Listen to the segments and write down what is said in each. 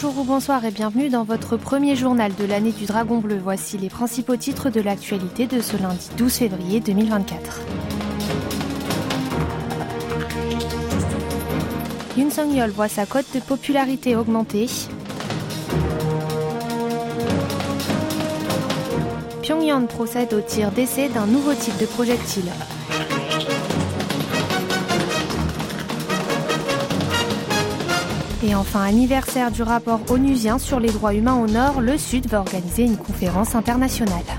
Bonjour ou bonsoir et bienvenue dans votre premier journal de l'année du Dragon Bleu. Voici les principaux titres de l'actualité de ce lundi 12 février 2024. Yoon Song-yeol voit sa cote de popularité augmenter. Pyongyang procède au tir d'essai d'un nouveau type de projectile. Et enfin, anniversaire du rapport onusien sur les droits humains au Nord, le Sud va organiser une conférence internationale.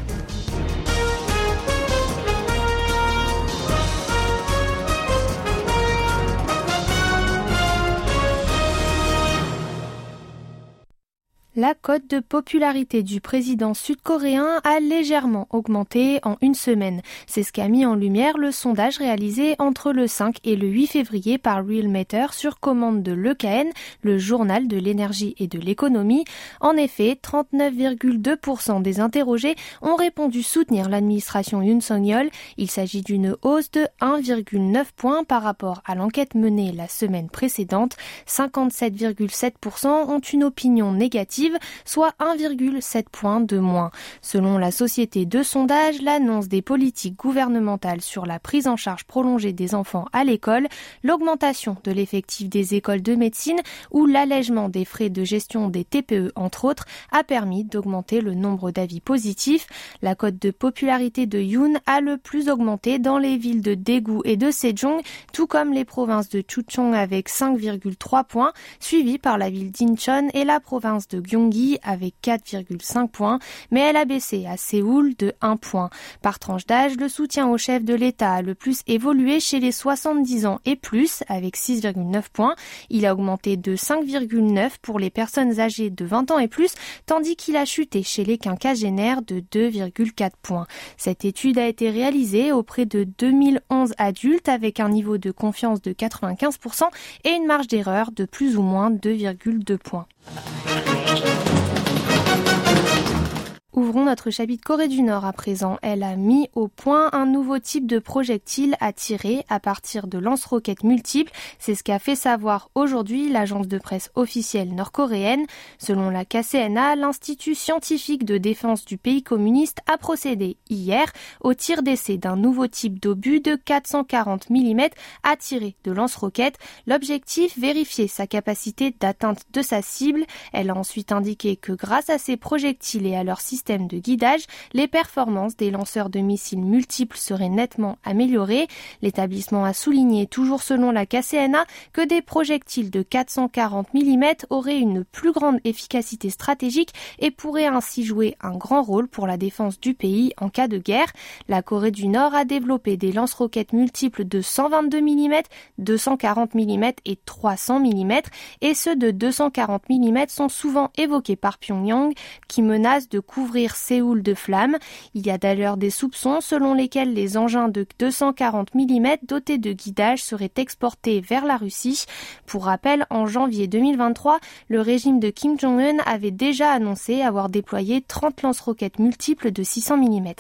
La cote de popularité du président sud-coréen a légèrement augmenté en une semaine. C'est ce qu'a mis en lumière le sondage réalisé entre le 5 et le 8 février par Realmeter sur commande de l'EKN, le journal de l'énergie et de l'économie. En effet, 39,2% des interrogés ont répondu soutenir l'administration Yoon Song-yeol. Il s'agit d'une hausse de 1,9 points par rapport à l'enquête menée la semaine précédente. 57,7% ont une opinion négative soit 1,7 points de moins. Selon la société de sondage, l'annonce des politiques gouvernementales sur la prise en charge prolongée des enfants à l'école, l'augmentation de l'effectif des écoles de médecine ou l'allègement des frais de gestion des TPE entre autres a permis d'augmenter le nombre d'avis positifs. La cote de popularité de Yoon a le plus augmenté dans les villes de Daegu et de Sejong, tout comme les provinces de Chuchong avec 5,3 points, suivi par la ville d'Incheon et la province de Avec 4,5 points, mais elle a baissé à Séoul de 1 point. Par tranche d'âge, le soutien au chef de l'État a le plus évolué chez les 70 ans et plus avec 6,9 points. Il a augmenté de 5,9 pour les personnes âgées de 20 ans et plus, tandis qu'il a chuté chez les quinquagénaires de 2,4 points. Cette étude a été réalisée auprès de 2011 adultes avec un niveau de confiance de 95% et une marge d'erreur de plus ou moins 2,2 points. Ouvrons notre chapitre Corée du Nord à présent. Elle a mis au point un nouveau type de projectile à tirer à partir de lance-roquettes multiples. C'est ce qu'a fait savoir aujourd'hui l'agence de presse officielle nord-coréenne. Selon la KCNA, l'Institut scientifique de défense du pays communiste a procédé hier au tir d'essai d'un nouveau type d'obus de 440 mm à tirer de lance-roquettes. L'objectif, vérifier sa capacité d'atteinte de sa cible. Elle a ensuite indiqué que grâce à ces projectiles et à leur système de guidage, les performances des lanceurs de missiles multiples seraient nettement améliorées. L'établissement a souligné, toujours selon la KCNA, que des projectiles de 440 mm auraient une plus grande efficacité stratégique et pourraient ainsi jouer un grand rôle pour la défense du pays en cas de guerre. La Corée du Nord a développé des lance-roquettes multiples de 122 mm, 240 mm et 300 mm et ceux de 240 mm sont souvent évoqués par Pyongyang qui menace de couvrir Séoul de flammes. Il y a d'ailleurs des soupçons selon lesquels les engins de 240 mm dotés de guidage seraient exportés vers la Russie. Pour rappel, en janvier 2023, le régime de Kim Jong-un avait déjà annoncé avoir déployé 30 lance-roquettes multiples de 600 mm.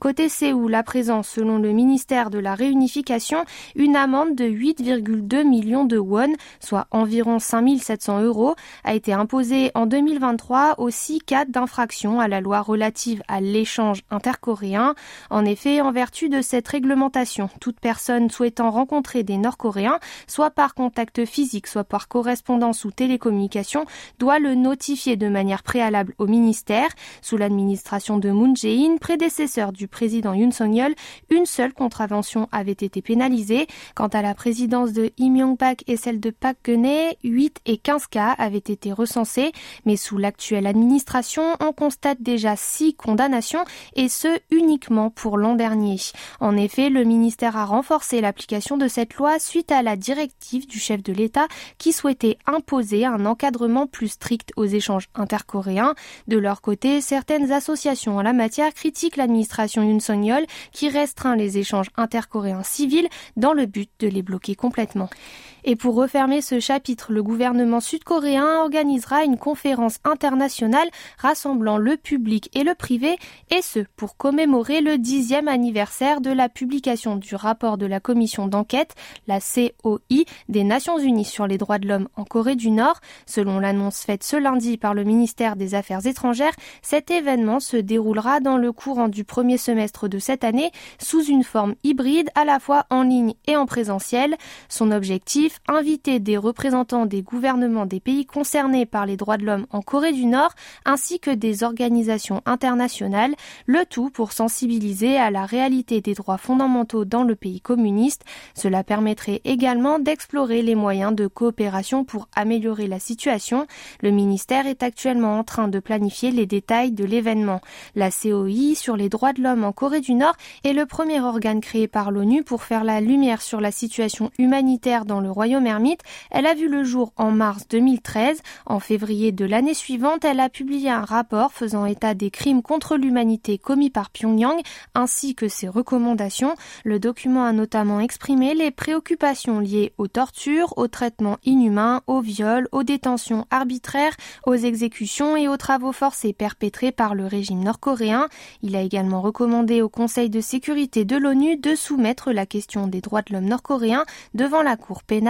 Côté Séoul, à présent, selon le ministère de la Réunification, une amende de 8,2 millions de won, soit environ 5700 euros, a été imposée en 2023 aux six cas d'infraction à la loi relative à l'échange intercoréen. En effet, en vertu de cette réglementation, toute personne souhaitant rencontrer des Nord-Coréens, soit par contact physique, soit par correspondance ou télécommunication, doit le notifier de manière préalable au ministère. Sous l'administration de Moon Jae-in, prédécesseur du président Yoon Song-yeol, une seule contravention avait été pénalisée. Quant à la présidence de Im Yong-bak et celle de Park Geun-hye, 8 et 15 cas avaient été recensés, mais sous l'actuelle administration, on constate déjà 6 condamnations et ce uniquement pour l'an dernier. En effet, le ministère a renforcé l'application de cette loi suite à la directive du chef de l'État qui souhaitait imposer un encadrement plus strict aux échanges intercoréens. De leur côté, certaines associations en la matière critiquent l'administration Yoon qui restreint les échanges intercoréens civils dans le but de les bloquer complètement. Et pour refermer ce chapitre, le gouvernement sud-coréen organisera une conférence internationale rassemblant le public et le privé, et ce, pour commémorer le dixième anniversaire de la publication du rapport de la commission d'enquête, la COI, des Nations Unies sur les droits de l'homme en Corée du Nord. Selon l'annonce faite ce lundi par le ministère des Affaires étrangères, cet événement se déroulera dans le courant du premier semestre de cette année sous une forme hybride à la fois en ligne et en présentiel. Son objectif, inviter des représentants des gouvernements des pays concernés par les droits de l'homme en Corée du Nord ainsi que des organisations internationales, le tout pour sensibiliser à la réalité des droits fondamentaux dans le pays communiste. Cela permettrait également d'explorer les moyens de coopération pour améliorer la situation. Le ministère est actuellement en train de planifier les détails de l'événement. La COI sur les droits de l'homme en Corée du Nord est le premier organe créé par l'ONU pour faire la lumière sur la situation humanitaire dans le royaume ermite. Elle a vu le jour en mars 2013. En février de l'année suivante, elle a publié un rapport faisant état des crimes contre l'humanité commis par Pyongyang ainsi que ses recommandations. Le document a notamment exprimé les préoccupations liées aux tortures, aux traitements inhumains, aux viols, aux détentions arbitraires, aux exécutions et aux travaux forcés perpétrés par le régime nord-coréen. Il a également recommandé au Conseil de sécurité de l'ONU de soumettre la question des droits de l'homme nord-coréen devant la Cour pénale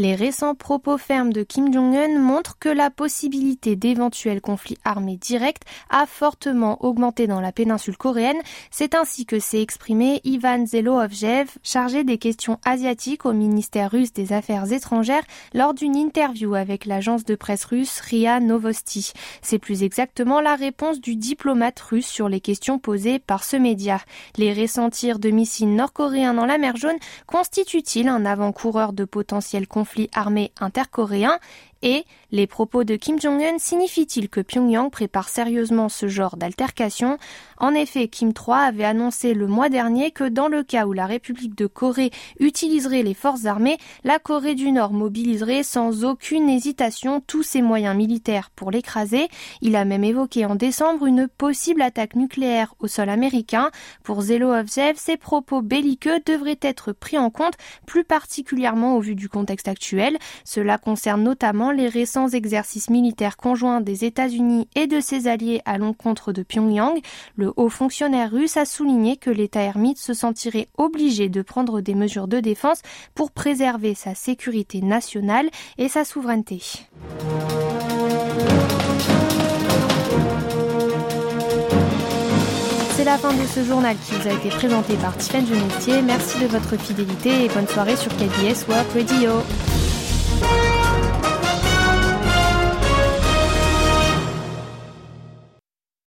Les récents propos fermes de Kim Jong-un montrent que la possibilité d'éventuels conflits armés directs a fortement augmenté dans la péninsule coréenne. C'est ainsi que s'est exprimé Ivan Zelovjev, chargé des questions asiatiques au ministère russe des Affaires étrangères, lors d'une interview avec l'agence de presse russe RIA Novosti. C'est plus exactement la réponse du diplomate russe sur les questions posées par ce média. Les récents tirs de missiles nord-coréens dans la mer Jaune constituent-ils un avant-coureur de potentiels conflits conflit armé intercoréen et les propos de Kim Jong-un signifient-ils que Pyongyang prépare sérieusement ce genre d'altercation? En effet, Kim III avait annoncé le mois dernier que dans le cas où la République de Corée utiliserait les forces armées, la Corée du Nord mobiliserait sans aucune hésitation tous ses moyens militaires pour l'écraser. Il a même évoqué en décembre une possible attaque nucléaire au sol américain. Pour Zelovjev, ces propos belliqueux devraient être pris en compte plus particulièrement au vu du contexte actuel. Cela concerne notamment les récents exercices militaires conjoints des États-Unis et de ses alliés à l'encontre de Pyongyang, le haut fonctionnaire russe a souligné que l'État ermite se sentirait obligé de prendre des mesures de défense pour préserver sa sécurité nationale et sa souveraineté. C'est la fin de ce journal qui vous a été présenté par Tiffany Genestier. Merci de votre fidélité et bonne soirée sur KBS World Radio.